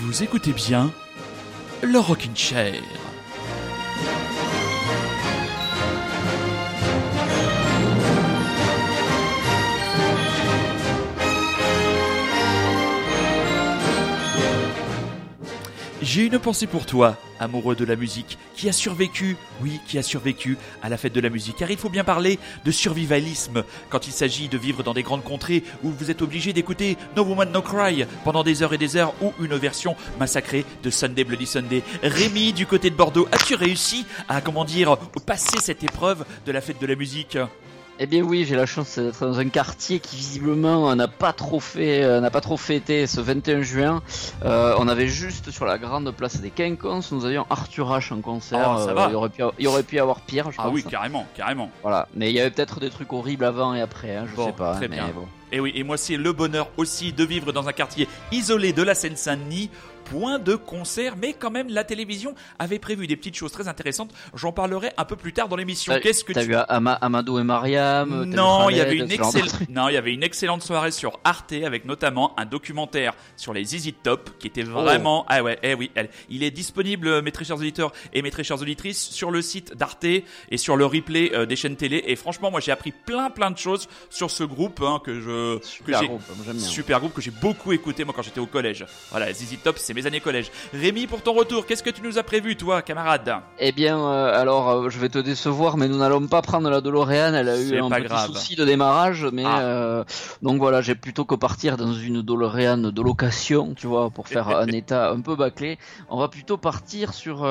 Vous écoutez bien le Rockin' Chair. J'ai une pensée pour toi, amoureux de la musique, qui a survécu, oui, qui a survécu à la fête de la musique. Car il faut bien parler de survivalisme quand il s'agit de vivre dans des grandes contrées où vous êtes obligé d'écouter No Woman No Cry pendant des heures et des heures ou une version massacrée de Sunday Bloody Sunday. Rémi, du côté de Bordeaux, as-tu réussi à, comment dire, passer cette épreuve de la fête de la musique? Eh bien oui, j'ai la chance d'être dans un quartier qui visiblement n'a pas trop fait, euh, n'a pas trop fêté ce 21 juin. Euh, on avait juste sur la grande place des Quinconces, nous avions Arthur H en concert. Oh, ça Euh, va. il, aurait pu, il aurait pu y avoir pire, je Ah pense. oui, carrément, carrément. Voilà, mais il y avait peut-être des trucs horribles avant et après, hein, je Bon, sais pas. très mais bien. bon. Et oui, et moi c'est le bonheur aussi de vivre dans un quartier isolé de la Seine-Saint-Denis. Point de concert, mais quand même la télévision avait prévu des petites choses très intéressantes. J'en parlerai un peu plus tard dans l'émission. Qu'est-ce que T'as tu vu Ama- Amadou et Mariam vu non, il y avait une excellente, trucs non, il y avait une excellente soirée sur Arte avec notamment un documentaire sur les Easy Top qui était vraiment, ah ouais, eh oui, elle- il est disponible, mes très chers auditeurs et mes très chères auditrices, sur le site d'Arte et sur le replay euh, des chaînes télé. Et franchement, moi, j'ai appris plein, plein de choses sur ce groupe hein, que je, que Super j'ai, groupe, super groupe que j'ai beaucoup écouté moi quand j'étais au collège. Voilà, ZZ Top, c'est mes années collège. Rémi, pour ton retour, qu'est-ce que tu nous as prévu, toi, camarade Eh bien, euh, alors, euh, je vais te décevoir, mais nous n'allons pas prendre la DeLorean. Elle a eu un petit grave. souci de démarrage, mais Ah. euh, donc voilà, j'ai plutôt que partir dans une DeLorean de location, tu vois, pour faire un état un peu bâclé. On va plutôt partir sur.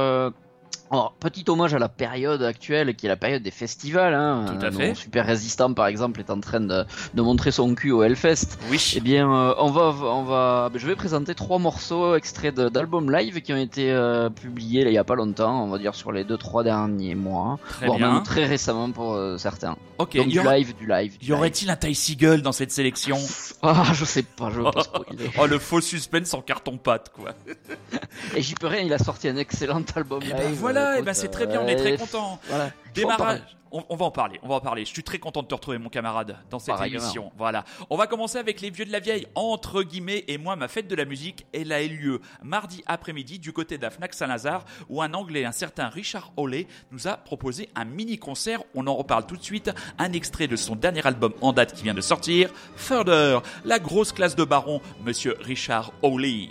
Alors, petit hommage à la période actuelle, qui est la période des festivals. Hein. Tout à Euh, fait. Super Résistant, par exemple, est en train de, de montrer son cul au Hellfest. Oui. Eh bien, euh, on va, on va, je vais présenter trois morceaux extraits d'albums live qui ont été euh, publiés là, il y a pas longtemps, on va dire sur les deux trois derniers mois, Très voire bien. même très récemment pour euh, certains. Ok. Donc du aura- live, du live. du y aurait-il un Ty Seagull dans cette sélection live. Ah, je sais pas, je veux pas spoiler. Oh, le faux suspense en carton-pâte, quoi. Et j'y peux rien, il a sorti un excellent album Et live. ben voilà, euh, et ben écoute, c'est très bien, on est euh, très content. Voilà. Démarrage. On, on va en parler, on va en parler. Je suis très content de te retrouver, mon camarade, dans cette émission. Voilà. On va commencer avec les vieux de la vieille, entre guillemets, et moi, ma fête de la musique, elle a eu lieu mardi après-midi du côté de la Fnac Saint-Lazare, où un Anglais, un certain Richard Hawley, nous a proposé un mini-concert. On en reparle tout de suite. Un extrait de son dernier album en date qui vient de sortir, Further, la grosse classe de baron, monsieur Richard Hawley.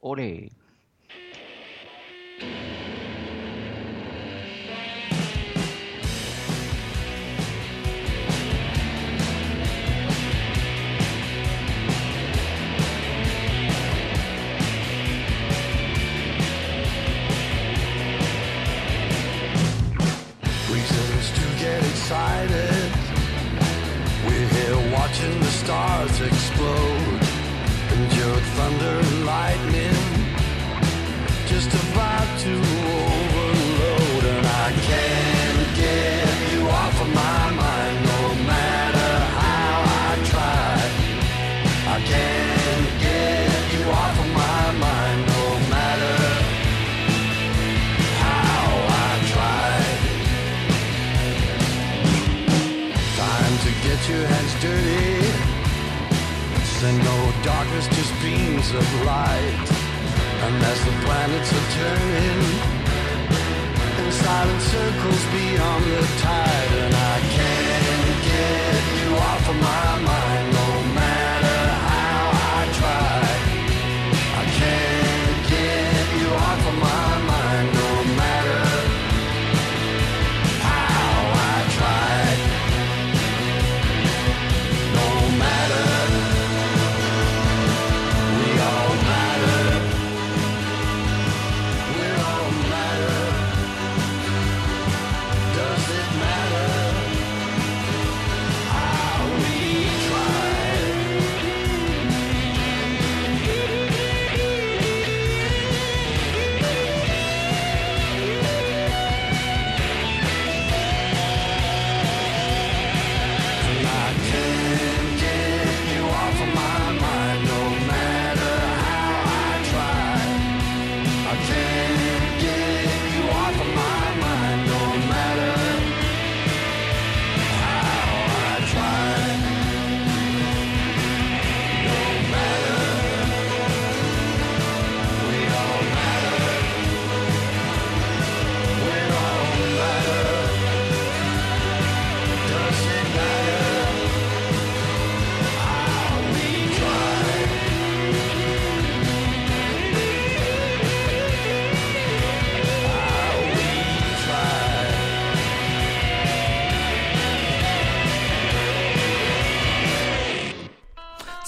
Olé. We're here watching the stars explode. Endured thunder and lightning. Just about to no darkness, just beams of light. And as the planets are turning in silent circles beyond the tide, and I can't get you off of my mind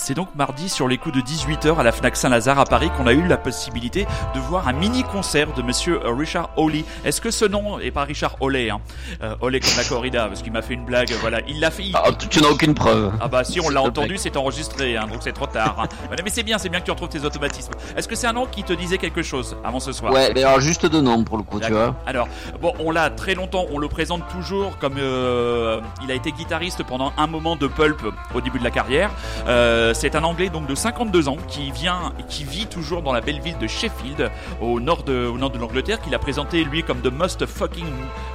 C'est donc mardi sur les coups de 18h à la Fnac Saint-Lazare à Paris qu'on a eu la possibilité de voir un mini concert de monsieur Richard Hawley. Est-ce que ce nom est pas Richard Hawley hein? Euh, Hawley comme la corrida parce qu'il m'a fait une blague, voilà, il l'a fait. il- Ah, tu n'as aucune preuve. Ah bah si on l'a te entendu, c'est enregistré, hein, donc c'est trop tard. hein. Mais c'est bien, c'est bien que tu retrouves tes automatismes. Est-ce que c'est un nom qui te disait quelque chose avant ce soir? Ouais, mais alors juste de nom pour le coup, tu vois. Alors, bon, on l'a très longtemps, on le présente toujours comme euh, il a été guitariste pendant un moment de Pulp au début de la carrière. Euh, c'est un Anglais donc de 52 ans qui vient, qui vit toujours dans la belle ville de Sheffield, au nord de, l'Angleterre, qu'il a présenté lui comme the most fucking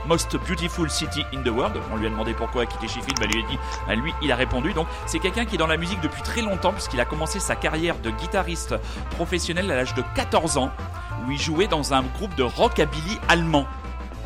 most beautiful city in the world. On lui a demandé pourquoi quitter Sheffield, bah, lui a dit, bah, lui il a répondu. Donc c'est quelqu'un qui est dans la musique depuis très longtemps puisqu'il a commencé sa carrière de guitariste professionnel à l'âge de 14 ans où il jouait dans un groupe de rockabilly allemand.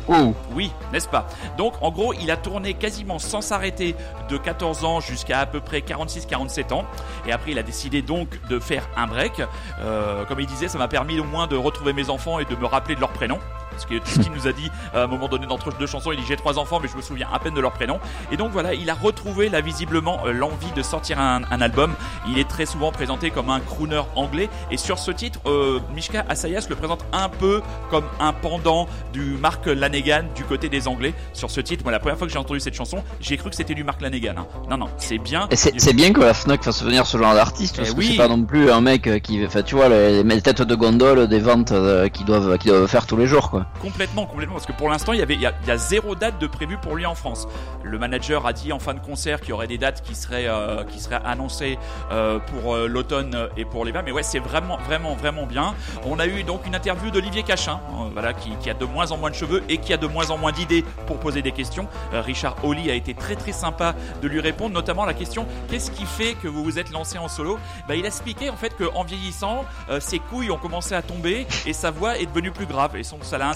Oh, Oui, n'est-ce pas? Donc en gros, il a tourné quasiment sans s'arrêter de 14 ans jusqu'à à peu près 46-47 ans. Et après, il a décidé donc de faire un break. Euh, comme il disait, ça m'a permis au moins de retrouver mes enfants et de me rappeler de leur prénom. Parce que qu'il nous a dit à un moment donné d'entre deux chansons, il dit j'ai trois enfants mais je me souviens à peine de leur prénom. Et donc voilà, il a retrouvé là visiblement euh, l'envie de sortir un, un album. Il est très souvent présenté comme un crooner anglais. Et sur ce titre, euh, Mishka Asayas le présente un peu comme un pendant du Mark Lanegan du côté des Anglais. Sur ce titre, moi la première fois que j'ai entendu cette chanson, j'ai cru que c'était du Mark Lanegan. hein. Non, non, c'est bien. C'est bien que la Fnac fasse venir ce genre d'artiste parce Eh que oui. c'est pas non plus un mec euh, qui, enfin tu vois les, les têtes de gondole des ventes euh, qui doivent qui doivent faire tous les jours quoi. Complètement, complètement, parce que pour l'instant, il y avait, il y a, zéro date de prévu pour lui en France. Le manager a dit en fin de concert qu'il y aurait des dates qui seraient, euh, qui seraient annoncées euh, pour euh, l'automne et pour l'hiver. Mais ouais, c'est vraiment, vraiment, vraiment bien. On a eu donc une interview d'Olivier Cachin, voilà, qui, a de moins en moins de cheveux et qui a de moins en moins d'idées pour poser des questions. Richard Holly a été très, très sympa de lui répondre, notamment la question qu'est-ce qui fait que vous vous êtes lancé en solo? Bah, il a expliqué en fait qu'en vieillissant, ses couilles ont commencé à tomber et sa voix est devenue plus grave et son- ça l'a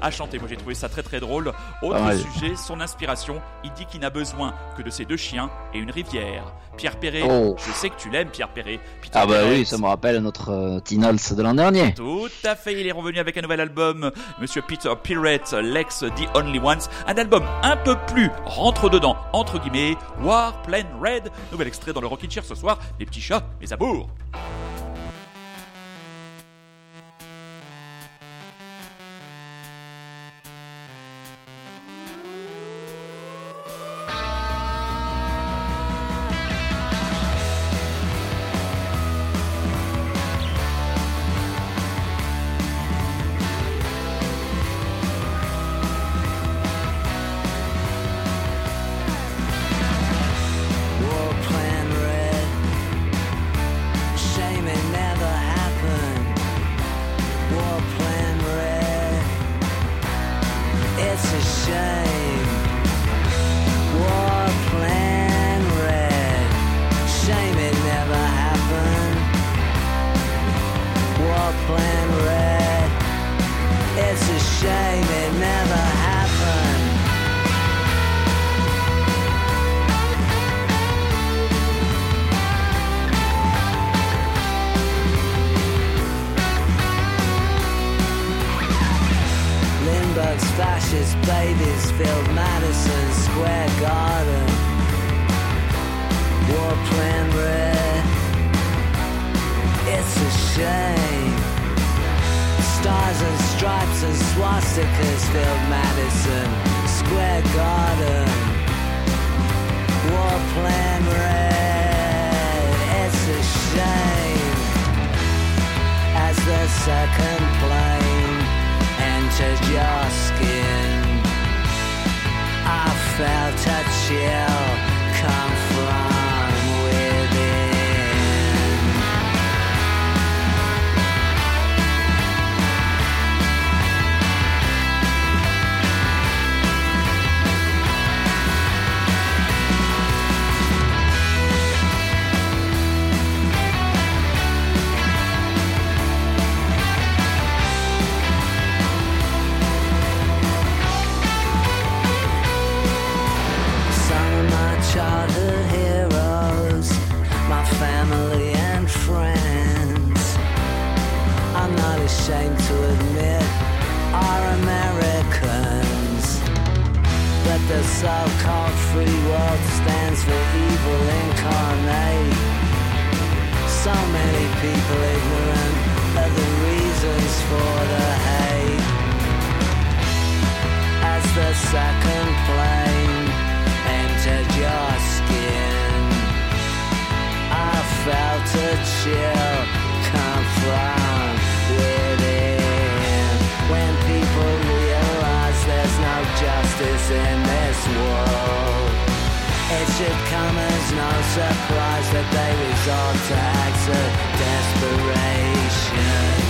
à chanter. Moi j'ai trouvé ça très très drôle. Autre sujet, son inspiration, il dit qu'il n'a besoin que de ses deux chiens et une rivière. Pierre Perret, Oh. je sais que tu l'aimes Pierre Perret. Peter Ah bah Perret, oui, ça me rappelle notre euh, Tinals de l'an dernier. tout à fait, il est revenu avec un nouvel album, Monsieur Peter Pirate, Lex The Only Ones, un album un peu plus rentre dedans, entre guillemets, War Plan Red, nouvel extrait dans le Rockin' Chair ce soir, les petits chats, les amours. Swastikas Madison Square Garden. War plan red. It's a shame as the second plane entered your skin. I felt a chill ashamed to admit are Americans. But the so-called free world stands for evil incarnate. So many people ignorant of the reasons for the hate. As the second plane entered your skin, I felt a chill come from people realize there's no justice in this world. It should come as no surprise that they resort to acts of desperation.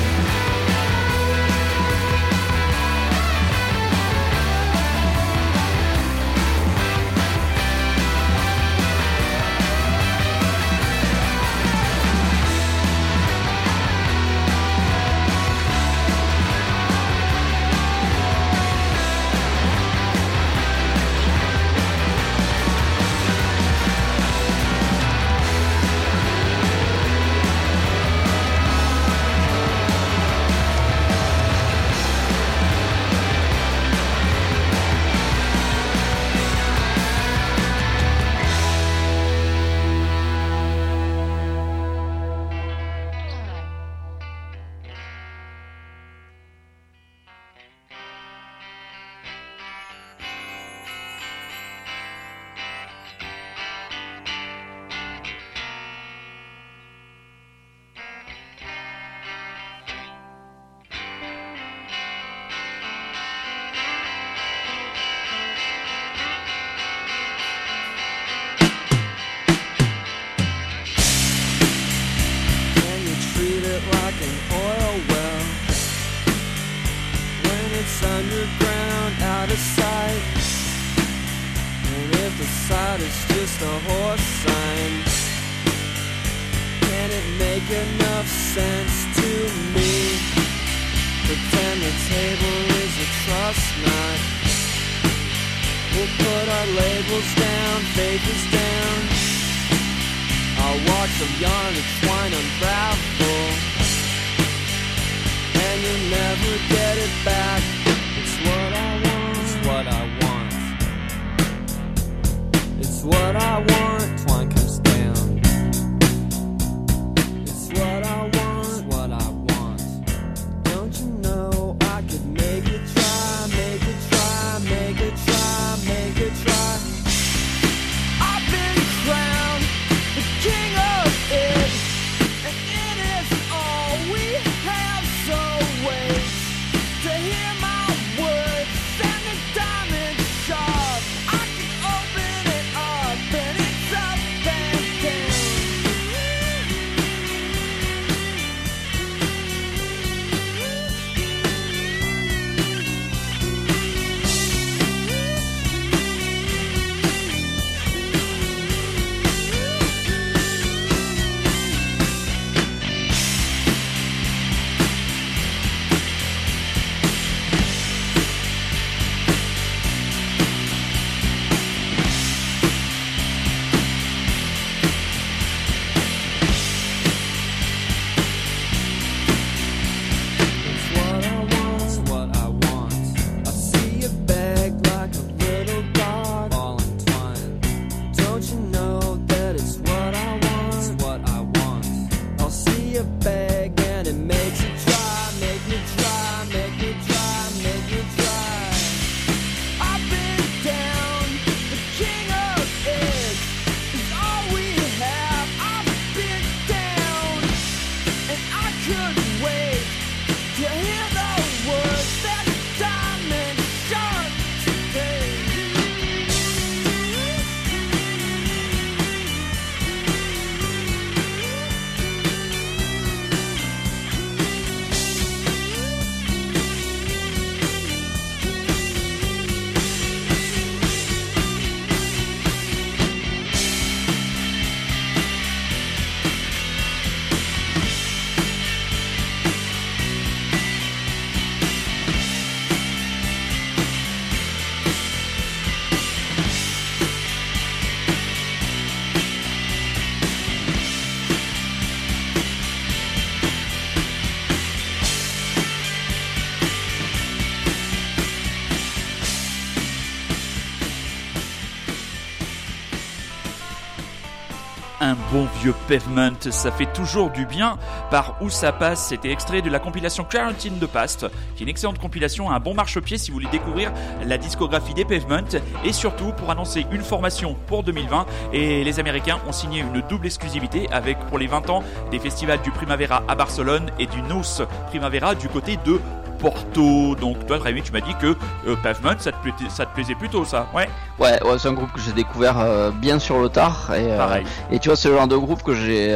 Bon vieux pavement, ça fait toujours du bien. Par où ça passe, c'était extrait de la compilation Quarantine de Past, qui est une excellente compilation, un bon marchepied si vous voulez découvrir la discographie des Pavement, et surtout pour annoncer une formation pour 2020. Et les Américains ont signé une double exclusivité avec pour les 20 ans des festivals du Primavera à Barcelone et du Nous Primavera du côté de Porto. Donc toi, Rémi, tu m'as dit que euh, Pavement, ça te, plaisait, ça te plaisait plutôt, ça Ouais. Ouais, ouais c'est un groupe que j'ai découvert euh, bien sur le tard. Et, euh, Pareil. et tu vois, c'est le genre de groupe que j'ai,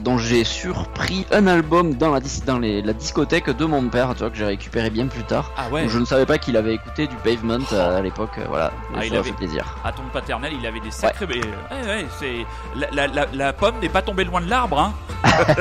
dont j'ai surpris un album dans la, dis- dans les, la discothèque de mon père, tu vois, que j'ai récupéré bien plus tard. Ah ouais. Je ne savais pas qu'il avait écouté du Pavement à l'époque, voilà. Ah, ça il avait- fait plaisir. À ton paternel, il avait des sacrés. Ouais, ouais, c'est la, la- la- la pomme n'est pas tombée loin de l'arbre. Hein.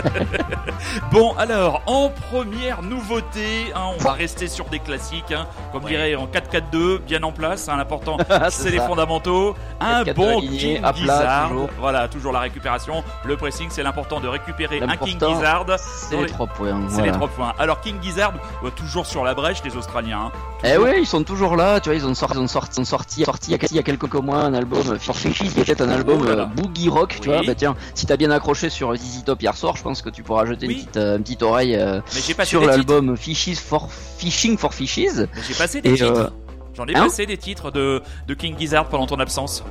bon, alors en première nouveauté, hein, on va rester sur des classiques, hein, comme Ouais. dirait en 4-4-2, bien en place. hein, L'important, C'est les fondamentaux. Un 4-4-2 bon King à plat, toujours. Voilà, toujours la récupération. Le pressing, c'est l'important de récupérer un King Gizzard. C'est les trois points. C'est voilà. les trois points. Alors King Gizzard, euh, toujours sur la brèche, les Australiens. hein. Eh ouais, ils sont toujours là, tu vois, ils ont sorti, ils ont sorti, ils ont sorti, il y a- il y a quelques mois un album, euh, Fishies, était un album Oh là là. euh, boogie rock, tu Oui. vois. Bah tiens, si t'as bien accroché sur ZZ Top hier soir, je pense que tu pourras jeter Oui. une petite, euh, une petite oreille euh, sur l'album Fishies for Fishing for Fishies. Mais J'ai passé des Et, titres. euh, J'en ai hein passé des titres de, de King Gizzard pendant ton absence.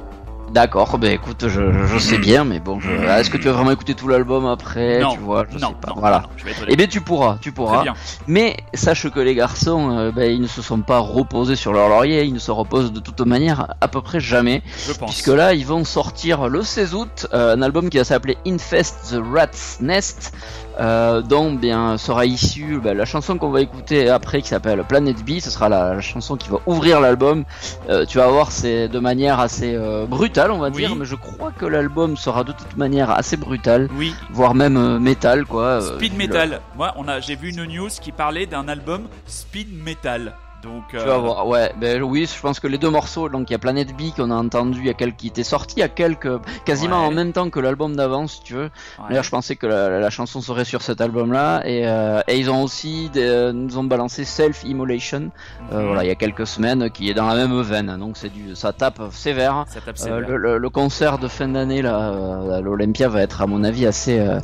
D'accord, bah écoute, je, je, sais bien, mais bon, je... ah, est-ce que tu vas vraiment écouter tout l'album après non, Tu vois, je non, sais pas. non, voilà. non, Eh bien, tu pourras, tu pourras. bien. Mais sache que les garçons, euh, ben, ils ne se sont pas reposés sur leur laurier, ils ne se reposent de toute manière à peu près jamais. Je pense. Puisque là, ils vont sortir le 16 août euh, un album qui va s'appeler Infest the Rat's Nest, euh, dont bien sera issue ben, la chanson qu'on va écouter après qui s'appelle Planet B. Ce sera la, la chanson qui va ouvrir l'album. Euh, tu vas voir, c'est de manière assez euh, brutale, on va Oui. dire, mais je crois que l'album sera de toute manière assez brutal, Oui, voire même euh, métal, quoi. euh, Speed le- Metal. Moi, on a, j'ai vu une news qui parlait d'un album Speed Metal. Donc, Tu euh, vas voir, ouais, ben oui, je pense que les deux morceaux, donc il y a Planet B qu'on a entendu, il y a quelques qui était sorti, il y a quelques, quasiment Ouais. en même temps que l'album d'avant, si tu veux. ouais. D'ailleurs, je pensais que la, la chanson serait sur cet album-là, et, euh, et ils ont aussi, des- euh, nous ont balancé Self Immolation, euh, Mhm. voilà, il y a quelques semaines, qui est dans la même veine, donc c'est du, ça tape sévère. Ça tape Euh, sévère. le, le- le concert de fin d'année là, euh, à l'Olympia va être à mon avis assez, euh,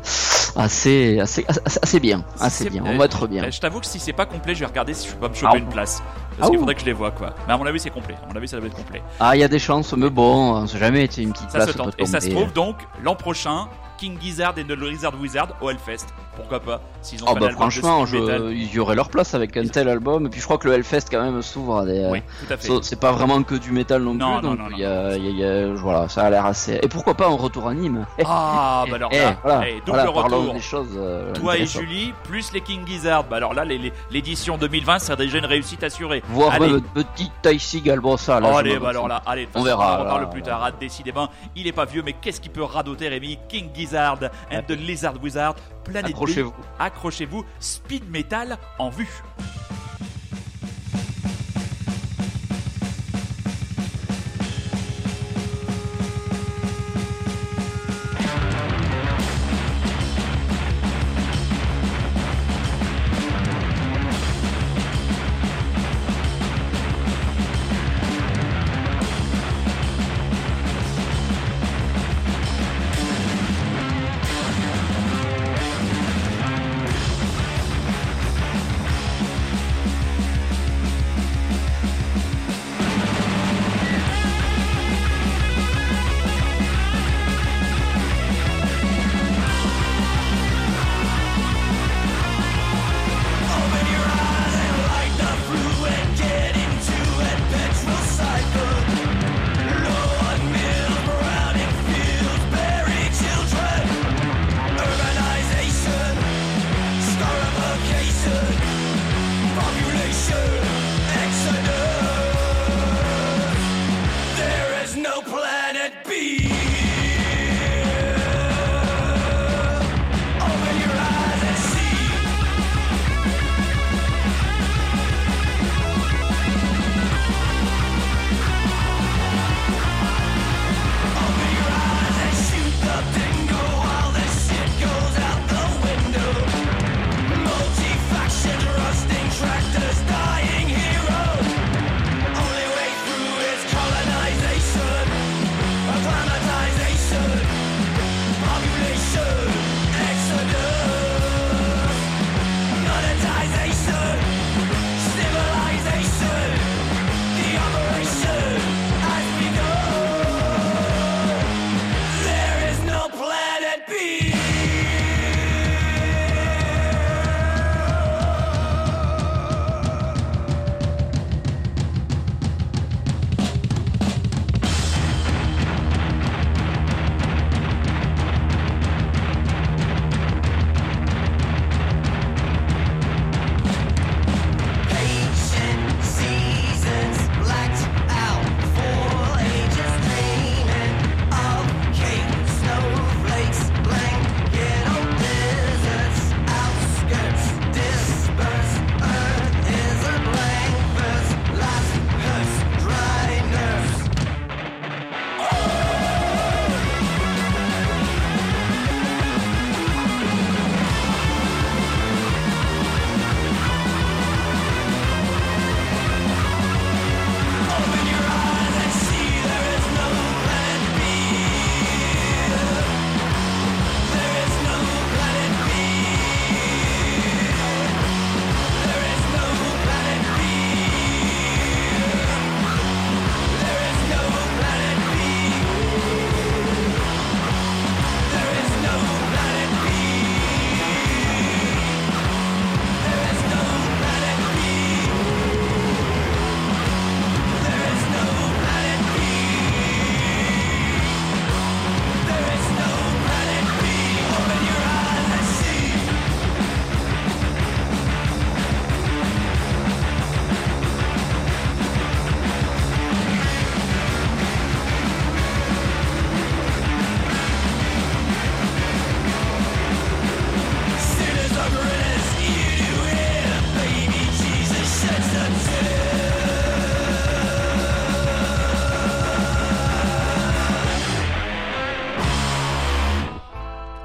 assez, assez, assez, assez bien, assez bien. euh, On va être bien. euh, Je t'avoue que si c'est pas complet, je vais regarder si je peux pas me choper une place. Parce Ah qu'il ouh. faudrait que je les vois, quoi. Mais à mon avis, c'est complet. À mon avis, ça doit être complet. Ah, il y a des chances, mais bon, on sait jamais, c'est une petite Ça place se tente. Et ça se trouve donc l'an prochain, King Gizzard et The Lizard Wizard au Hellfest. Pourquoi pas S'ils ont Oh pas bah franchement, speed metal. je... il y aurait leur place avec un tel album. Et puis je crois que le Hellfest quand même s'ouvre à des. Oui, tout à fait. C'est pas vraiment que du métal non, Non, plus, non, donc non, il y a, il y a- il y a- voilà, ça a l'air assez. Et pourquoi pas un retour à Nîmes Ah, bah alors Eh, là, voilà, eh, voilà, parlons retour. des choses. euh, Toi et. Julie, plus les King Gizzard. Bah alors là, l'édition 2020 serait déjà une réussite assurée. Voir Allez. même Seagal, bon ça. Là, Oh, allez, bah alors là, allez, On verra, On en reparle plus tard. Décidément, il est pas vieux, mais qu'est-ce qu'il peut radoter, Rémi? King Gizzard and the Lizard Wizard, Planet B. Accrochez-vous. Accrochez-vous, speed metal en vue.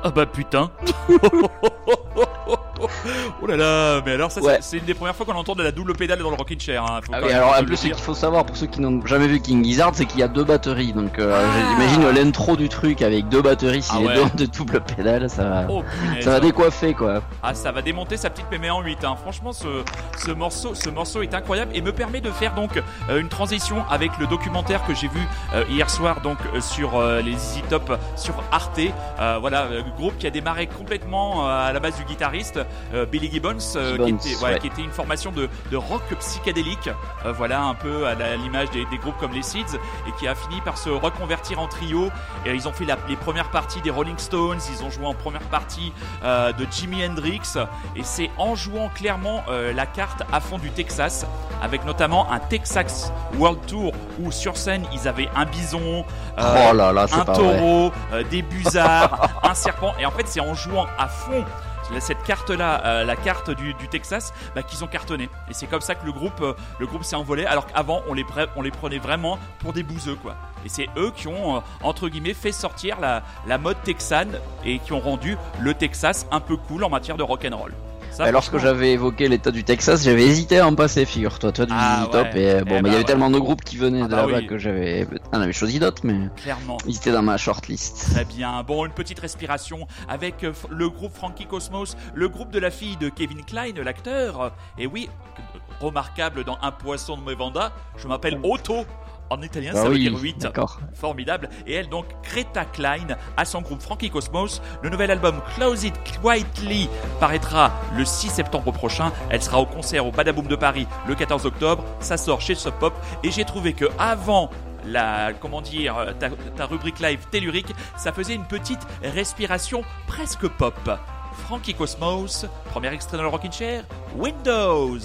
Ah bah putain Oh là là, mais alors ça c'est- Ouais. c'est une des premières fois qu'on entend de la double pédale dans le Rockin' Chair. Hein. Faut Ah oui, alors en plus, ce qu'il faut savoir pour ceux qui n'ont jamais vu King Gizzard, c'est qu'il y a deux batteries. Donc euh, Ah. j'imagine l'intro du truc avec deux batteries, si Ah les ouais. deux de double pédale, ça va, Oh ça va décoiffer quoi. Ah, ça va démonter sa petite mémé en 8. Hein. Franchement, ce, ce, morceau, ce morceau est incroyable et me permet de faire donc euh, une transition avec le documentaire que j'ai vu euh, hier soir donc euh, sur les Easy Top sur Arte. Voilà, groupe qui a démarré complètement à la base du guitariste Billy Gibbons, euh, Gibbons, qui, était, ouais, ouais. qui était une formation de, de rock psychédélique. Euh, voilà, un peu à l'image des, des groupes comme les Seeds et qui a fini par se reconvertir en trio. Et ils ont fait la- les premières parties des Rolling Stones, ils ont joué en première partie euh, de Jimi Hendrix et c'est en jouant clairement euh, la carte à fond du Texas avec notamment un Texas World Tour où sur scène ils avaient un bison, euh, oh là là, c'est un taureau, euh, des busards, un serpent et en fait c'est en jouant à fond cette carte là, la carte du, Texas, bah, qu'ils ont cartonné. Et c'est comme ça que le groupe, euh, s'est envolé. Alors qu'avant, on les, prenait vraiment pour des bouseux, quoi. Et c'est eux qui ont, euh, entre guillemets, fait sortir la, la mode texane et qui ont rendu le Texas un peu cool en matière de rock and roll. Ça, lorsque j'avais évoqué l'état du Texas, j'avais hésité à en passer, figure-toi, toi du Ah Top, ouais. et euh, bon, Eh mais il y avait ouais. tellement de groupes qui venaient Ah de bah là-bas oui. que j'avais, on avait choisi d'autres, mais clairement. ils étaient dans ma shortlist. Très bien. Bon, une petite respiration avec euh, le groupe Frankie Cosmos, le groupe de la fille de Kevin Klein, l'acteur. Et oui, remarquable dans Un poisson de Mevanda, je m'appelle Otto. En italien, Ah ça veut dire 8. d'accord. Formidable. Et elle, donc, Greta Klein, à son groupe Frankie Cosmos. Le nouvel album Close It Quietly paraîtra le 6 septembre prochain. Elle sera au concert au Badaboom de Paris le 14 octobre. Ça sort chez Sub Pop. Et j'ai trouvé que avant la, comment dire, ta, ta rubrique live tellurique, ça faisait une petite respiration presque pop. Frankie Cosmos, premier extrait dans le Rockin' Chair, Windows.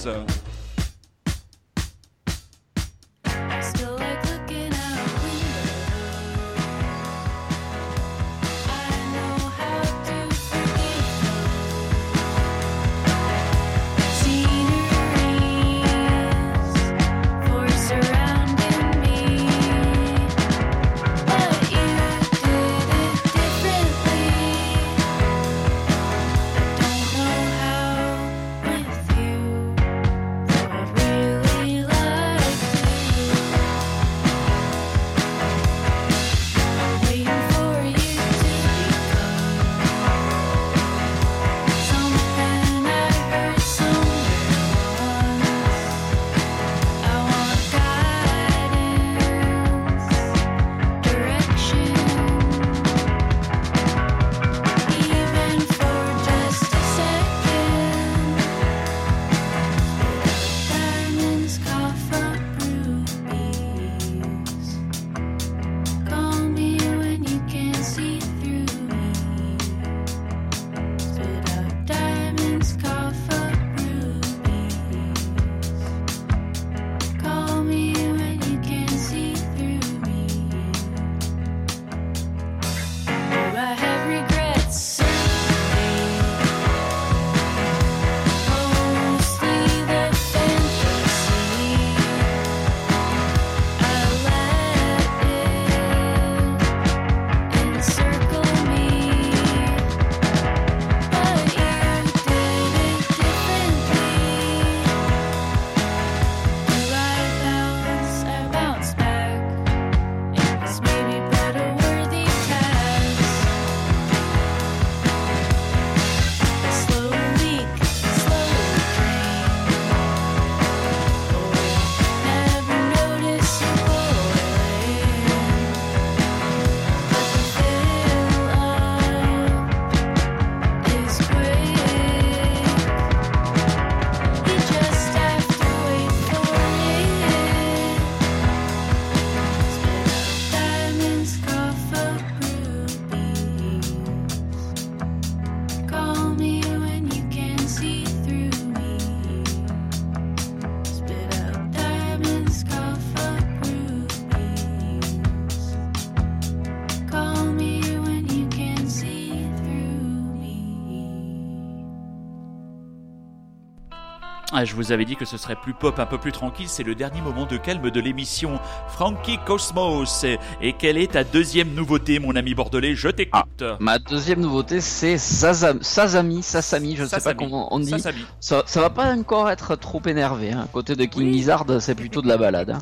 Je vous avais dit que ce serait plus pop, un peu plus tranquille. C'est le dernier moment de calme de l'émission. Frankie Cosmos. Et quelle est ta deuxième nouveauté, mon ami bordelais? Je t'écoute. Ma deuxième nouveauté, c'est Sazam- Sasami, Sasami, je ne sais pas comment on dit. Ça, ça va pas encore être trop énervé. Hein. Côté de King Oui. Lizard, c'est plutôt de la balade. hein.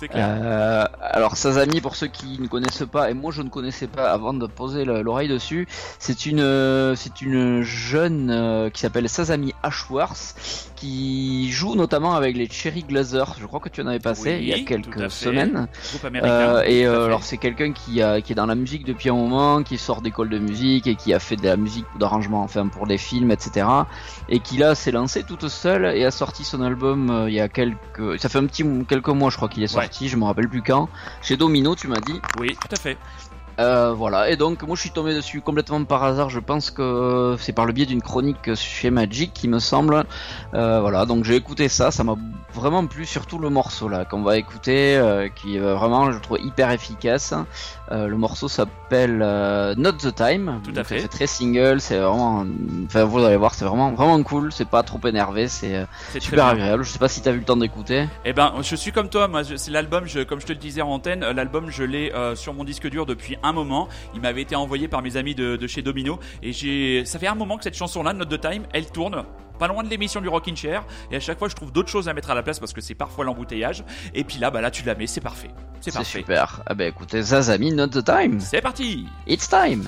Clair. Euh, alors Sasami, pour ceux qui ne connaissent pas, et moi je ne connaissais pas avant de poser le- l'oreille dessus, c'est une, euh, c'est une jeune euh, qui s'appelle Sasami Ashworth, qui joue notamment avec les Cherry Glazers. Je crois que tu en avais passé Oui, il y a quelques semaines. Euh, et euh, alors c'est quelqu'un qui, a- qui est dans la musique depuis un moment, qui sort d'école de musique et qui a fait de la musique d'arrangement enfin pour des films, etc. Et qui là s'est lancé toute seule et a sorti son album euh, il y a quelques, ça fait un petit quelques mois je crois qu'il est Ouais. sorti, je me rappelle plus quand. Chez Domino tu m'as dit. Oui, tout à fait. Euh, voilà, et donc moi je suis tombé dessus complètement par hasard, je pense que c'est par le biais d'une chronique chez Magic qui me semble. Euh, voilà, donc j'ai écouté ça, ça m'a vraiment plu, surtout le morceau là qu'on va écouter, euh, qui est vraiment je trouve hyper efficace. Euh, le morceau s'appelle euh, Not the Time, Tout à fait. c'est très single, c'est vraiment, enfin vous allez voir, c'est vraiment vraiment cool, c'est pas trop énervé, c'est euh, super agréable. Je sais pas si t'as vu le temps d'écouter. Eh ben, je suis comme toi. Moi, c'est l'album. Je, comme je te le disais en antenne, euh, l'album, je l'ai euh, sur mon disque dur depuis un moment. Il m'avait été envoyé par mes amis de, de chez Domino, et j'ai. Ça fait un moment que cette chanson-là, Note de Time, elle tourne. Pas loin de l'émission du Rockin' Chair, et à chaque fois je trouve d'autres choses à mettre à la place parce que c'est parfois l'embouteillage. Et puis là, bah là tu la mets, c'est parfait. C'est C'est parfait. super. Ah ben écoutez, Zazami, Not the Time. C'est parti It's time.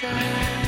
time.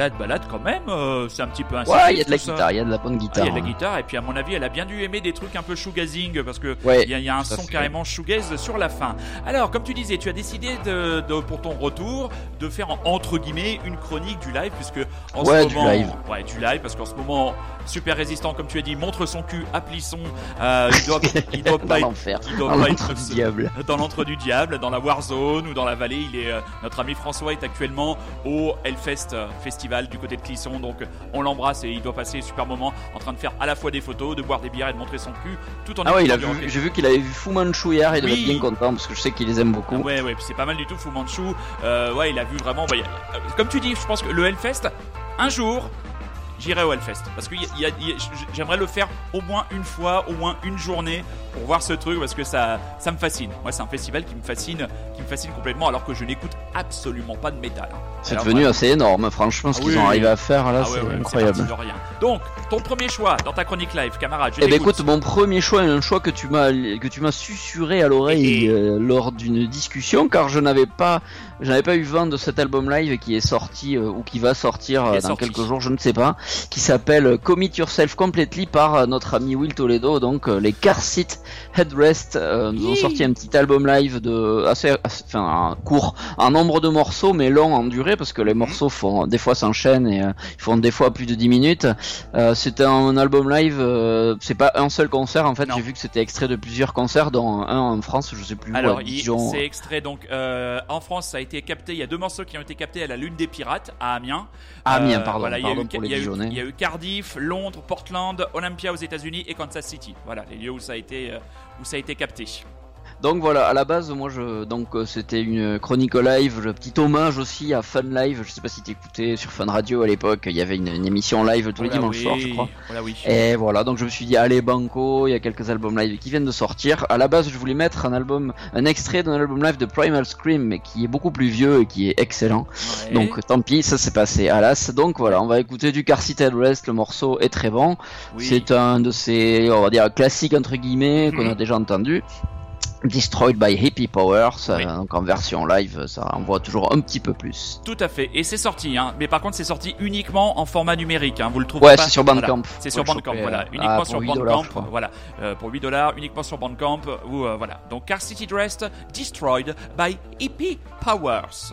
Balade, balade, c'est un petit peu un Ouais, il y a de la ça. guitare, il y a de la bonne Ah, guitare. il y a de la guitare et puis à mon avis elle a bien dû aimer des trucs un peu shoegazing parce que Ouais, il y, a- il y a un son fait. carrément shoegaze sur la fin. Alors comme tu disais, tu as décidé de, de- pour ton retour de faire entre guillemets une chronique du live puisque en Ouais, ce du moment, live. ouais du live parce qu'en ce moment super résistant comme tu as dit montre son cul à Plisson, euh, il doit il doit pas être l'enfer. il doit Dans pas l'entre être du diable. dans l'entre du diable, dans la Warzone ou dans la vallée. Il est, euh, notre ami François est actuellement au Hellfest euh, Festival du côté de Clisson. Donc on l'embrasse et il doit passer un super moment en train de faire à la fois des photos, de boire des bières et de montrer son cul, tout en Ah ouais, il a vu, j'ai vu qu'il avait vu Fu Manchu hier, il devait Oui. être bien content parce que je sais qu'il les aime beaucoup. Ah ouais, ouais, c'est pas mal du tout, Fu Manchu. Euh, ouais, il a vu vraiment. bah, a- euh, comme tu dis, je pense que le Hellfest, un jour, j'irai au Hellfest. Parce que j'aimerais le faire au moins une fois, au moins une journée pour voir ce truc parce que ça, ça me fascine. Moi, c'est un festival qui me fascine, qui me fascine complètement alors que je n'écoute absolument pas de métal. C'est devenu assez énorme, franchement, ce Ah qu'ils oui, ont oui. arrivé à faire là, Ah c'est incroyable. parti de rien. Donc, ton premier choix dans ta chronique live, camarade, je Eh ben écoute, mon premier choix est un choix que tu m'as que tu m'as susurré à l'oreille Et- euh, lors d'une discussion car je n'avais pas je n'avais pas eu vent de cet album live qui est sorti euh, ou qui va sortir euh, dans sorti. quelques jours, je ne sais pas, qui s'appelle euh, Commit Yourself Completely par euh, notre ami Will Toledo, donc euh, les Car Seat Headrest euh, nous ont sorti un petit album live de assez, assez- enfin un court, un nombre de morceaux mais long en durée parce que les morceaux font des fois s'enchaînent et euh, ils font des fois plus de 10 minutes. Euh, c'est un album live, euh, c'est pas un seul concert en fait. J'ai vu que c'était extrait de plusieurs concerts, dont un en France, je sais plus où, Alors, c'est extrait donc euh, en France, ça a été Il y a deux morceaux qui ont été captés à la Lune des Pirates à Amiens. Ah, Amiens, pardon, voilà, il y a eu- pour il les y a eu- Dijonnais. Il y a eu Cardiff, Londres, Portland, Olympia aux États-Unis et Kansas City. Voilà les lieux où ça a été euh, où ça a été capté. Donc voilà, à la base, moi, je donc euh, c'était une chronique live, un petit hommage aussi à Fun Live. Je sais pas si t'écoutais sur Fun Radio à l'époque. Il y avait une, une émission live tous les dimanches oui, soirs, je crois. Oui. Et voilà, donc je me suis dit, allez, Banco, il y a quelques albums live qui viennent de sortir. À la base, je voulais mettre un album, un extrait d'un album live de Primal Scream, mais qui est beaucoup plus vieux et qui est excellent. Ouais. Donc tant pis, ça s'est passé à l'as. Donc voilà, on va écouter du Car Seat Headrest, le morceau est très bon. Oui. C'est un de ces, on va dire, classiques entre guillemets, qu'on a Mhm. déjà entendu. Destroyed by Hippie Powers, euh, donc en version live, ça envoie toujours un petit peu plus. Tout à fait. Et c'est sorti, hein. Mais par contre, c'est sorti uniquement en format numérique, hein. Vous le trouvez Ouais, pas c'est sur Voilà. Bandcamp. C'est sur Bandcamp, choper, voilà. euh, Uniquement ah, sur 8 dollars, Bandcamp, voilà. Euh, pour 8 dollars, uniquement sur Bandcamp, ou euh, voilà. Donc Car City Dressed, Destroyed by Hippie Powers.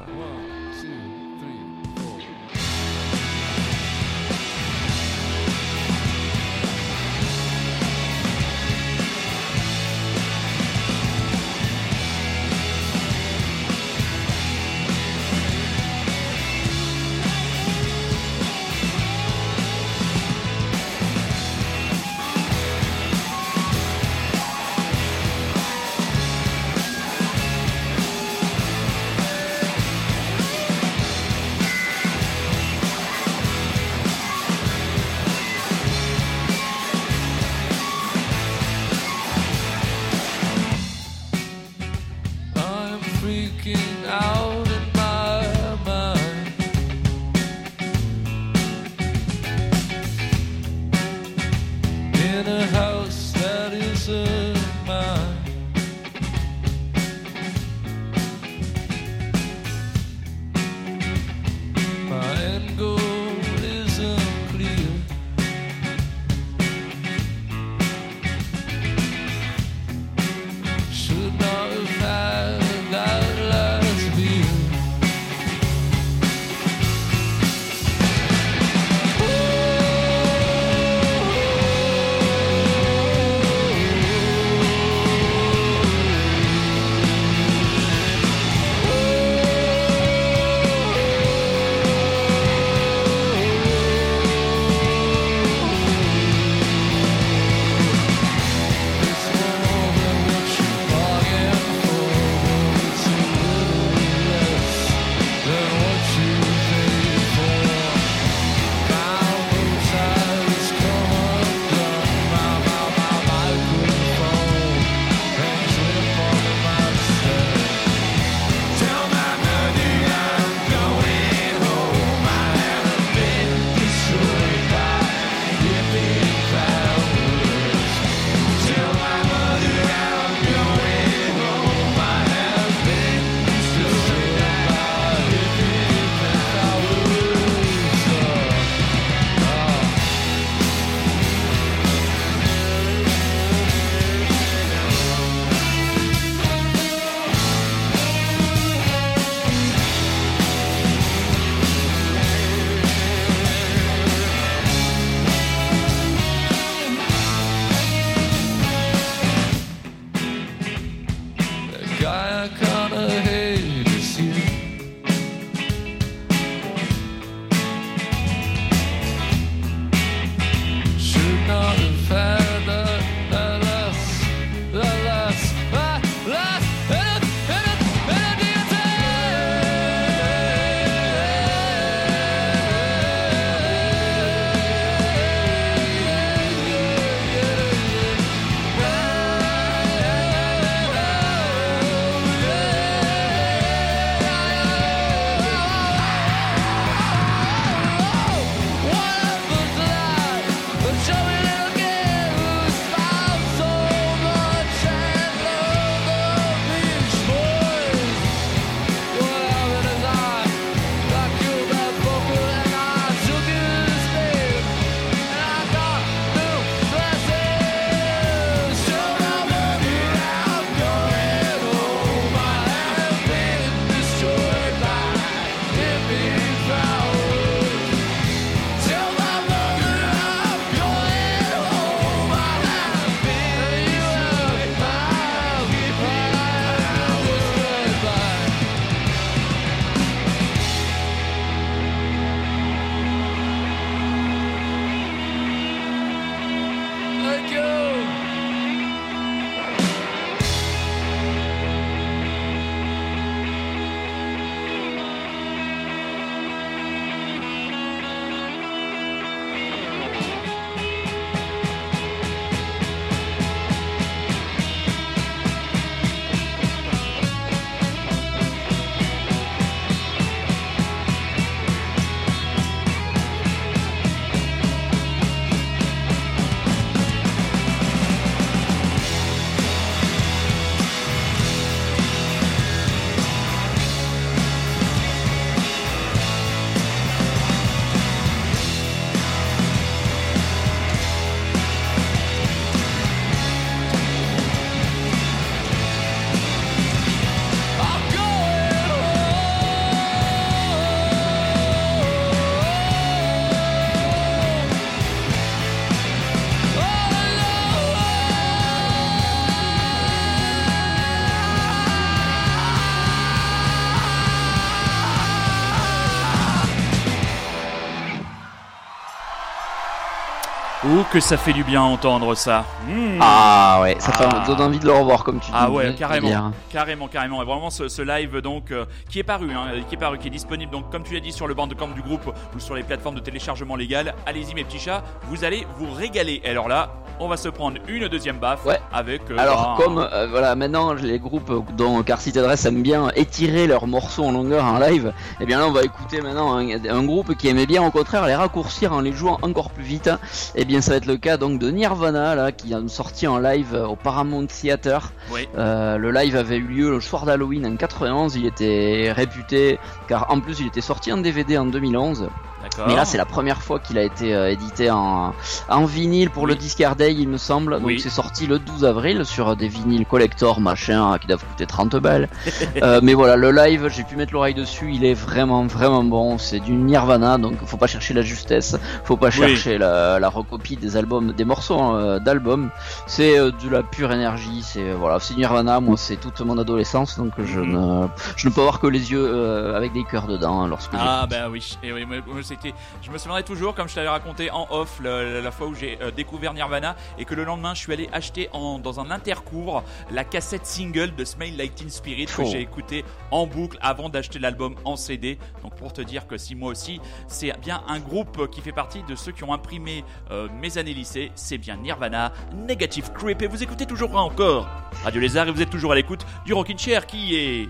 Ouh, que ça fait du bien entendre ça. Mmh. Ah ouais, ça Ah. fait donne envie de le revoir comme tu dis. Ah ouais, carrément, carrément, carrément. Et vraiment, ce, ce live donc euh, qui est paru, hein, qui est paru, qui est disponible donc comme tu l'as dit sur le bandcamp du groupe ou sur les plateformes de téléchargement légal. Allez-y mes petits chats, vous allez vous régaler. Et alors là, on va se prendre une deuxième baffe Ouais. avec. euh, Alors comme euh, voilà maintenant les groupes dont Car City Adresse aiment bien étirer leurs morceaux en longueur en live, eh bien là on va écouter maintenant un, un groupe qui aimait bien au contraire les raccourcir en les jouant encore plus vite. Eh bien ça va être le cas donc de Nirvana là qui a sorti en live euh, au Paramount Theater. Oui. Euh, le live avait eu lieu le soir d'Halloween en 91, il était réputé car en plus il était sorti en DVD en 2011. D'accord. Mais là, c'est la première fois qu'il a été euh, édité en, en vinyle pour Oui. le Discard Day, il me semble. Donc Oui. c'est sorti le 12 avril sur des vinyles collector, machin, qui doivent coûter 30 balles. Euh, mais voilà, le live, j'ai pu mettre l'oreille dessus, il est vraiment, vraiment bon. C'est du Nirvana, donc faut pas chercher la justesse, faut pas Oui. chercher la, la recopie des albums, des morceaux euh, d'albums. C'est euh, de la pure énergie. C'est voilà, c'est Nirvana. Moi, c'est toute mon adolescence, donc je Mhm. ne, je ne peux avoir que les yeux euh, avec des cœurs dedans hein, lorsque Ah bah oui, et oui, c'était, je me souviendrai toujours comme je t'avais raconté en off la fois où j'ai euh, découvert Nirvana et que le lendemain je suis allé acheter en, dans un intercours la cassette single de Smell Like Teen Spirit que Oh. j'ai écouté en boucle avant d'acheter l'album en CD. Donc pour te dire que si moi aussi c'est bien un groupe qui fait partie de ceux qui ont imprimé euh, mes années lycée, c'est bien Nirvana, Negative Creep et vous écoutez toujours encore Radio Lézard et vous êtes toujours à l'écoute du Rockin' Chair qui est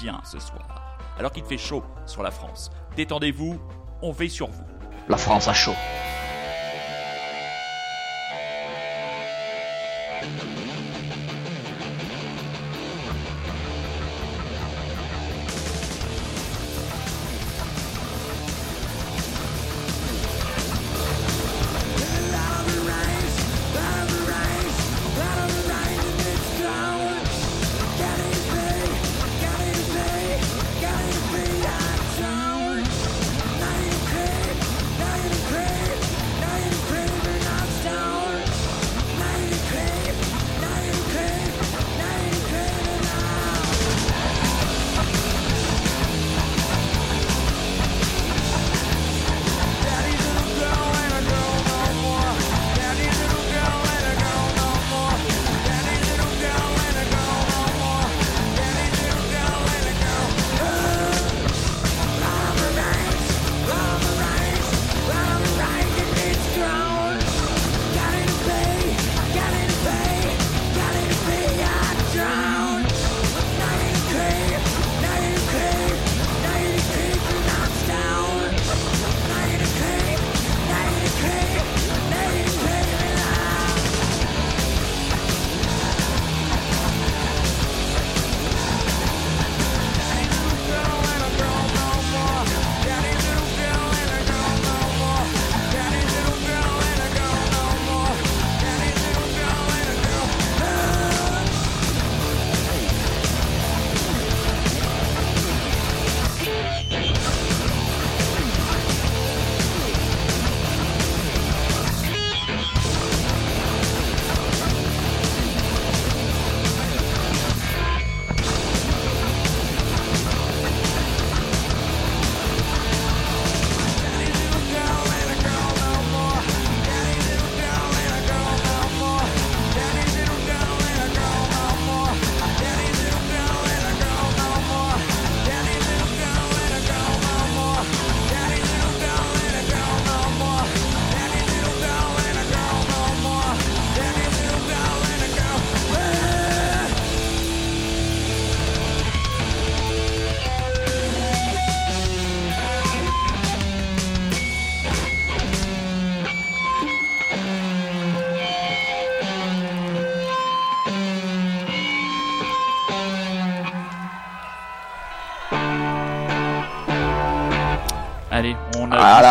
bien ce soir alors qu'il fait chaud sur la France. Détendez-vous, on veille sur vous. la France a chaud.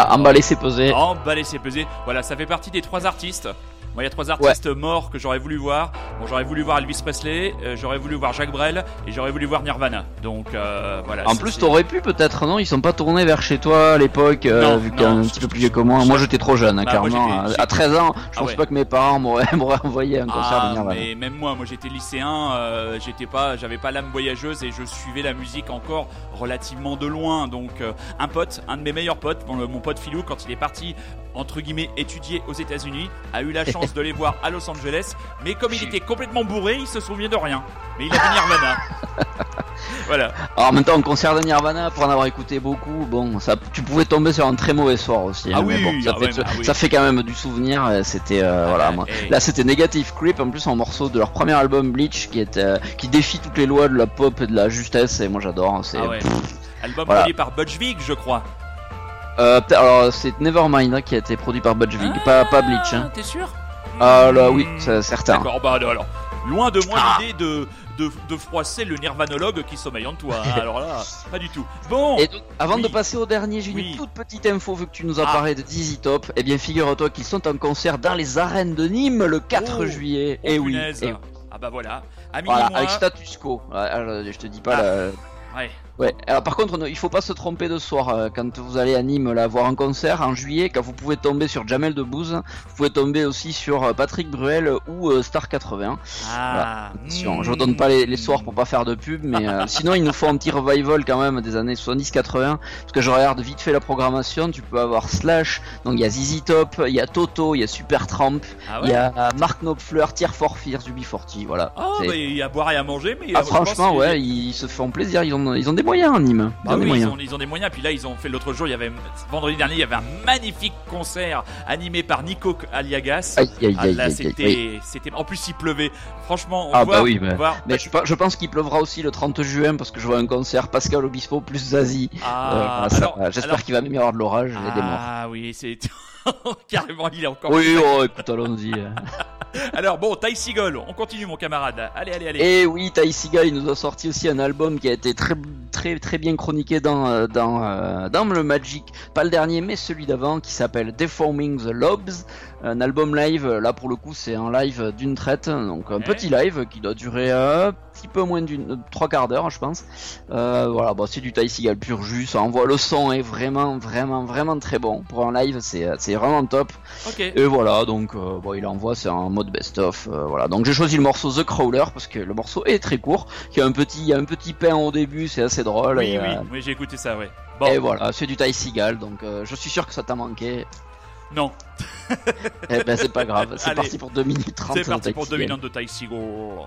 Voilà, emballer c'est peser. Emballer, c'est pesé. Voilà, ça fait partie des trois artistes. Moi, il y a trois artistes morts que j'aurais voulu voir. Bon, j'aurais voulu voir Elvis Presley, euh, j'aurais voulu voir Jacques Brel et j'aurais voulu voir Nirvana. Donc euh, voilà. En plus, t'aurais pu peut-être, non Ils sont pas tournés vers chez toi à l'époque, euh, vu qu'un un petit peu plus vieux que moi. Moi, j'étais trop jeune, hein, Bah, moi, clairement. j'étais- À 13 ans, je Ah pense ouais. pas que mes parents m'auraient m'auraient envoyé un concert Ah, de Nirvana. mais même moi, moi j'étais lycéen, euh, j'étais pas, j'avais pas l'âme voyageuse et je suivais la musique encore relativement de loin. Donc un pote, un de mes meilleurs potes, bon, le- mon pote Philou, quand il est parti, entre guillemets, étudier aux États-Unis, a eu la chance de les voir à Los Angeles. Mais comme il était complètement bourré, il se souvient de rien. Mais il a vu Nirvana. voilà. Alors en même temps, en concert de Nirvana, pour en avoir écouté beaucoup, bon, ça, tu pouvais tomber sur un très mauvais soir aussi. Ah hein, mais oui, bon, ça, ah fait, ah oui. quand même du souvenir. C'était euh, voilà, ouais, moi. et- Là, c'était Negative Creep, en plus un morceau de leur premier album Bleach, qui est euh, qui défie toutes les lois de la pop et de la justesse. Et moi, j'adore. hein, C'est Ah ouais. Album Voilà. produit par Butch Vig, je crois. euh, alors c'est Nevermind hein, qui a été produit par Budge Vig, pas pas Bleach. Hein. T'es sûr? Ah là, oui, Hmm. c'est certain. D'accord, bah alors. Loin de moi Ah. l'idée de, de, de froisser le nirvanologue qui sommeille en toi. hein. Alors là, pas du tout. Bon, Et donc, avant Oui. de passer au dernier, j'ai Oui. une toute petite info vu que tu nous as Ah. parlé de Dizzy Top. Eh bien, figure-toi qu'ils sont en concert dans les arènes de Nîmes le 4 Oh. juillet. oh, et oui. punaise. eh oui. Ah bah voilà. Ami Voilà, moi, avec status quo. Alors, je te dis pas Ah. la- ouais. Ouais. Alors par contre, il faut pas se tromper de soir euh, quand vous allez à Nîmes là voir un concert en juillet. Quand vous pouvez tomber sur Jamel Debbouze, vous pouvez tomber aussi sur euh, Patrick Bruel ou euh, Star 80. Ah, Attention, je vous donne pas les, les soirs pour pas faire de pub, mais euh, sinon il nous faut un petit revival quand même des années 70-80. Parce que je regarde vite fait la programmation, tu peux avoir Slash, donc il y a ZZ Top, il y a Toto, il y a Super Tramp, Ah il ouais y a Mark Knopfler, Tear for Fears, UB40, voilà. Oh, bah, il y a à boire et à manger, mais Ah, franchement, ouais, ils se font plaisir, ils ont, ils ont des moyens, Nîmes. Ils Bah ont des oui, ils moyens. ont, ils ont des moyens. Puis là, ils ont fait l'autre jour. Il y avait vendredi dernier, il y avait un magnifique concert animé par Nico Aliagas. Aïe, aïe, Ah, là, aïe, c'était. En plus, il pleuvait. Franchement, on Ah, voit, bah oui, mais- je, pe- je pense qu'il pleuvra aussi le 30 juin parce que je vois un concert Pascal Obispo plus Zazie. Euh, Ah, euh, J'espère qu'il va même y avoir de l'orage et des morts. Ah oui, c'est carrément. Il est encore. Oui, oh, écoute, allons-y. euh. Alors bon, Ty Seagull, on continue, mon camarade. Allez, allez, allez. Et oui, Ty Seagal, il nous a sorti aussi un album qui a été très très très bien chroniqué dans euh, dans euh, dans le Magic, pas le dernier mais celui d'avant qui s'appelle Deforming the Lobes, un album live. Là pour le coup, c'est un live d'une traite, donc un Ouais. petit live qui doit durer un petit peu moins d'une trois quarts d'heure, je pense. Euh, voilà, bon, c'est du Ty Seagal pur jus, ça envoie le son est vraiment vraiment vraiment très bon pour un live, c'est vraiment top. Ok. Et voilà, donc euh, bon, il envoie, c'est un mode best-of. euh, voilà, donc j'ai choisi le morceau The Crawler parce que le morceau est très court, qui a un petit, il y a un petit pain au début, c'est assez drôle. Oui, et, oui, euh, oui, j'ai écouté ça, ouais. Bon, et voilà, c'est du Ty Seagal, donc euh, je suis sûr que ça t'a manqué. non, Eh ben c'est pas grave, c'est parti pour 2 minutes 30. c'est parti pour deux Seagal. minutes de Ty Seagull.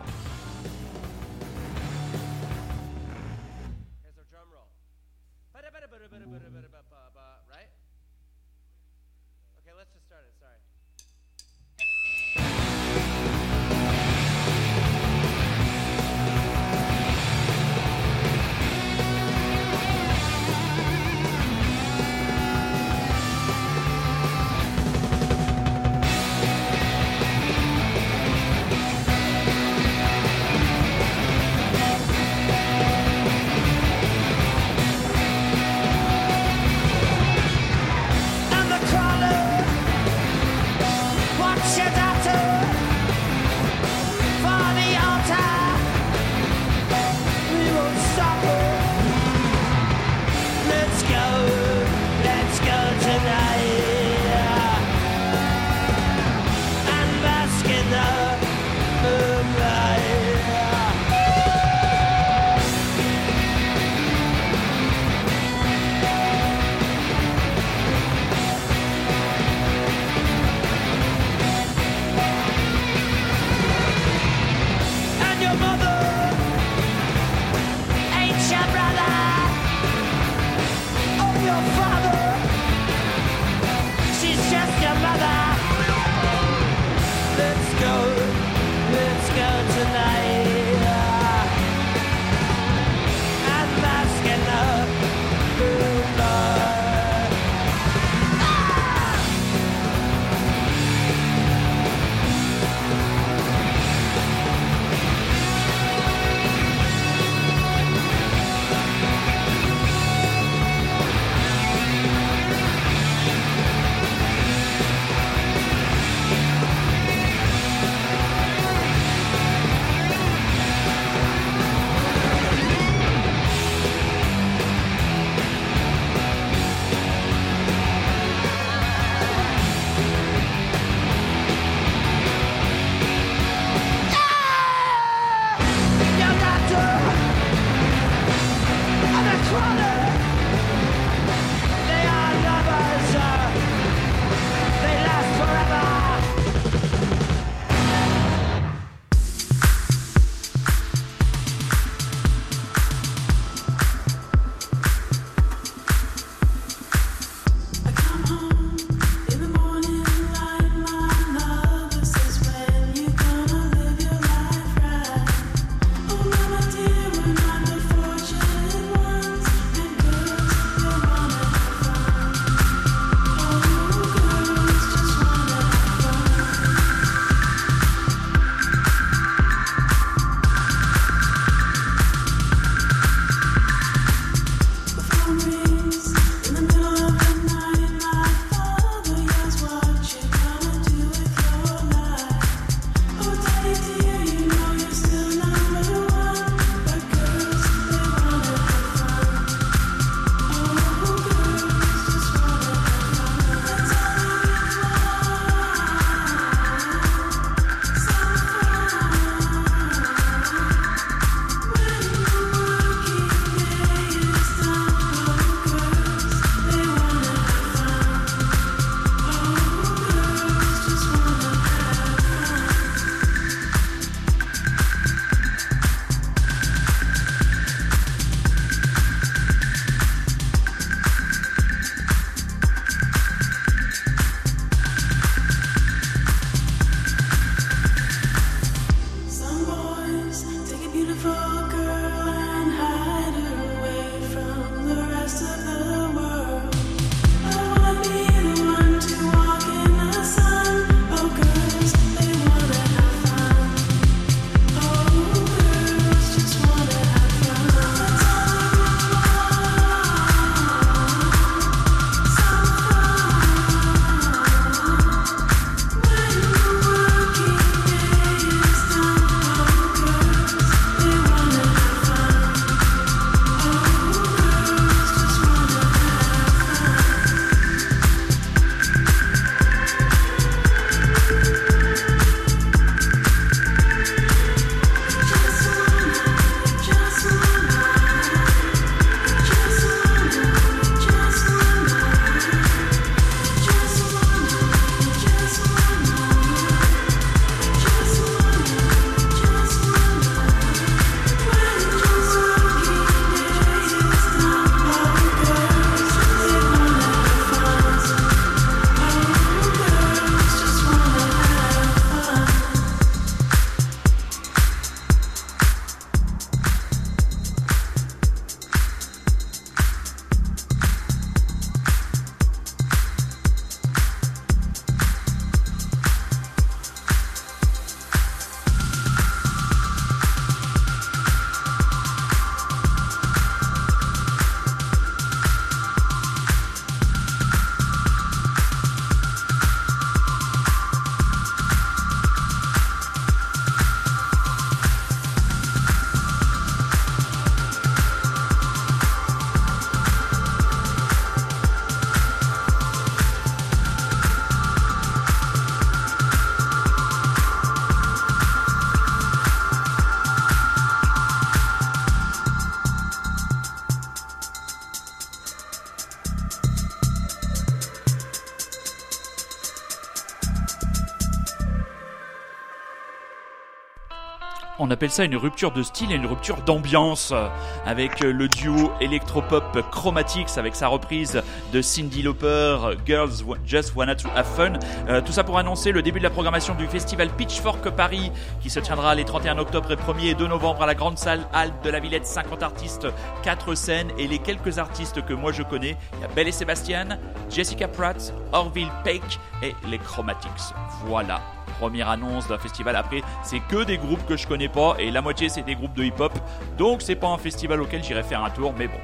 On appelle ça une rupture de style et une rupture d'ambiance euh, avec euh, le duo électropop Chromatics avec sa reprise de Cindy Lauper Girls Just Wanna to Have Fun. Euh, tout ça pour annoncer le début de la programmation du festival Pitchfork Paris qui se tiendra les 31 octobre et 1er et 2 novembre à la grande salle Halte de la Villette. 50 artistes, 4 scènes et les quelques artistes que moi je connais. Il y a Belle et Sébastien, Jessica Pratt, Orville Peck et les Chromatics. Voilà première annonce d'un festival. Après, c'est que des groupes que je connais pas et la moitié c'est des groupes de hip-hop. Donc c'est pas un festival auquel j'irai faire un tour, mais bon.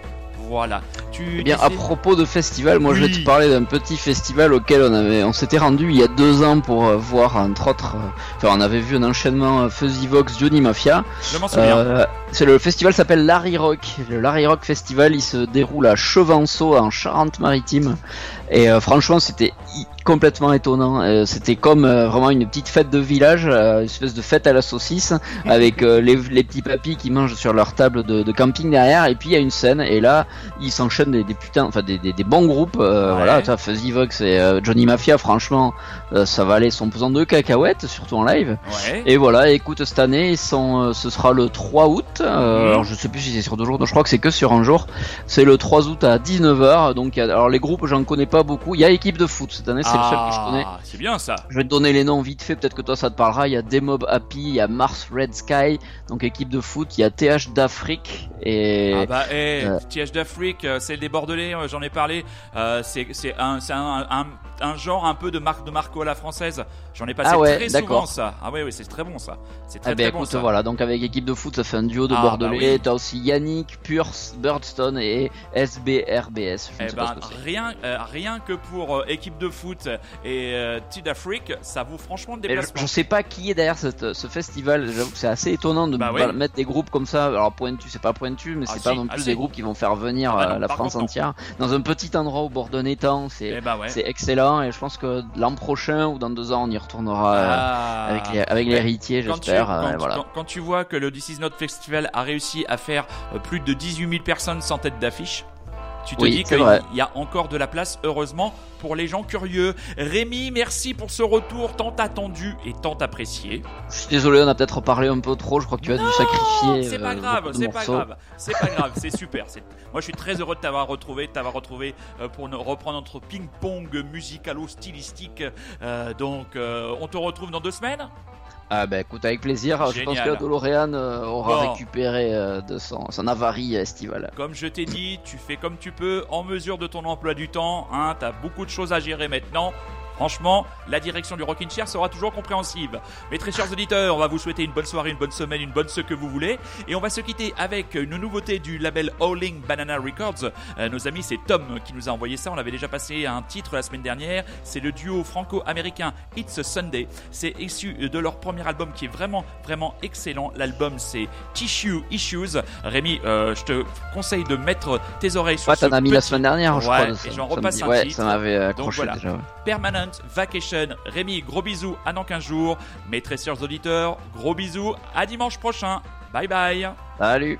Voilà. Tu Eh bien, à propos de festival, moi je vais te parler d'un petit festival auquel on avait, on s'était rendu il y a deux ans pour euh, voir entre autres, euh, enfin on avait vu un enchaînement euh, Fuzzy Vox, Johnny Mafia. Euh, c'est le festival s'appelle Larry Rock. Le Larry Rock Festival, il se déroule à Chevanceau en Charente-Maritime. Et euh, franchement, c'était complètement étonnant. Euh, c'était comme euh, vraiment une petite fête de village, euh, une espèce de fête à la saucisse, avec euh, les, les petits papis qui mangent sur leur table de, de camping derrière. Et puis il y a une scène, et là, ils s'enchaînent des, des putains, enfin des, des, des bons groupes. Euh, Ouais. Voilà, tu vois, Fuzzy Vox et euh, Johnny Mafia, franchement, euh, ça valait son pesant de cacahuètes, surtout en live. Ouais. Et voilà, écoute, cette année, sont, euh, ce sera le 3 août. euh, Mhm. Alors, je sais plus si c'est sur deux jours, non, je crois que c'est que sur un jour. C'est le 3 août à 19h. Donc, alors les groupes, j'en connais pas beaucoup. Il y a équipe de foot cette année, c'est le seul que je connais. Ah, c'est bien ça. Je vais te donner les noms vite fait, peut-être que toi ça te parlera. Il y a Demob Happy, il y a Mars Red Sky, donc équipe de foot. Il y a TH d'Afrique et Ah bah, eh, euh, TH d'Afrique, euh, c'est des Bordelais, j'en ai parlé. C'est c'est un, c'est un, un, un genre un peu de marque de Marco à la française. J'en ai passé Ah ouais, très souvent d'accord. ça. Ah ouais, ouais, c'est très bon ça. C'est très Ah ben très bon ça. voilà donc avec équipe de foot ça fait un duo de Ah, bordelais. bah oui. T'as aussi Yannick, Purse, Birdstone et SBRBS. Je ne Eh pas ben, ce que c'est. rien, euh, rien que pour euh, équipe de foot et euh, d'Afrique, ça vaut franchement le je, déplacement. je sais pas qui est derrière cette- ce festival. J'avoue que c'est assez étonnant de Bah ba- oui. mettre des groupes comme ça. Alors pointu, c'est pas pointu, mais Ah c'est si, pas non ah plus des groupes qui vont faire venir Ah bah euh, non, la France contre, entière dans un petit endroit au bord d'un étang. C'est Eh ouais. c'est excellent et je pense que l'an prochain ou dans deux ans on y retournera euh, Ah. avec les tu, j'espère. euh, quand- voilà. quand- quand tu vois que le This Is Not Festival a réussi à faire euh, plus de 18 000 personnes sans tête d'affiche, tu te Oui, dis qu'il y a encore de la place, heureusement, pour les gens curieux. Rémi, merci pour ce retour tant attendu et tant apprécié. Je suis désolé, on a peut-être parlé un peu trop. Je crois que tu as dû sacrifier. C'est pas euh, grave, c'est pas grave, c'est pas grave, c'est super. Moi, je suis très heureux de t'avoir retrouvé, de t'avoir retrouvé euh, pour reprendre notre ping-pong musicalo-stylistique. Euh, donc, euh, on te retrouve dans deux semaines? Ah bah écoute avec plaisir. Je pense que Dolorean euh, aura Bon. récupéré euh, de son, son avarie estivale. Comme je t'ai dit, tu fais comme tu peux, en mesure de ton emploi du temps. Hein, T'as beaucoup de choses à gérer maintenant. Franchement, la direction du Rockin' Chair sera toujours compréhensive. Mes très chers auditeurs, on va vous souhaiter une bonne soirée, une bonne semaine, une bonne ce que vous voulez. Et on va se quitter avec une nouveauté du label Howling Banana Records. Euh, nos amis, c'est Tom qui nous a envoyé ça. On avait déjà passé un titre la semaine dernière. C'est le duo franco-américain It's a Sunday. C'est issu de leur premier album qui est vraiment, vraiment excellent. L'album, c'est Tissue Issues. Rémi, euh, je te conseille de mettre tes oreilles sur Ouais, ce t'en as mis la semaine dernière, je Ouais, crois. et j'en repasse un ouais, titre. ça m'avait accroché voilà. déjà. ouais. Permanent Vacation. Rémi, gros bisous à dans 15 jours. Mes très chers auditeurs, gros bisous à dimanche prochain. Bye bye. Salut.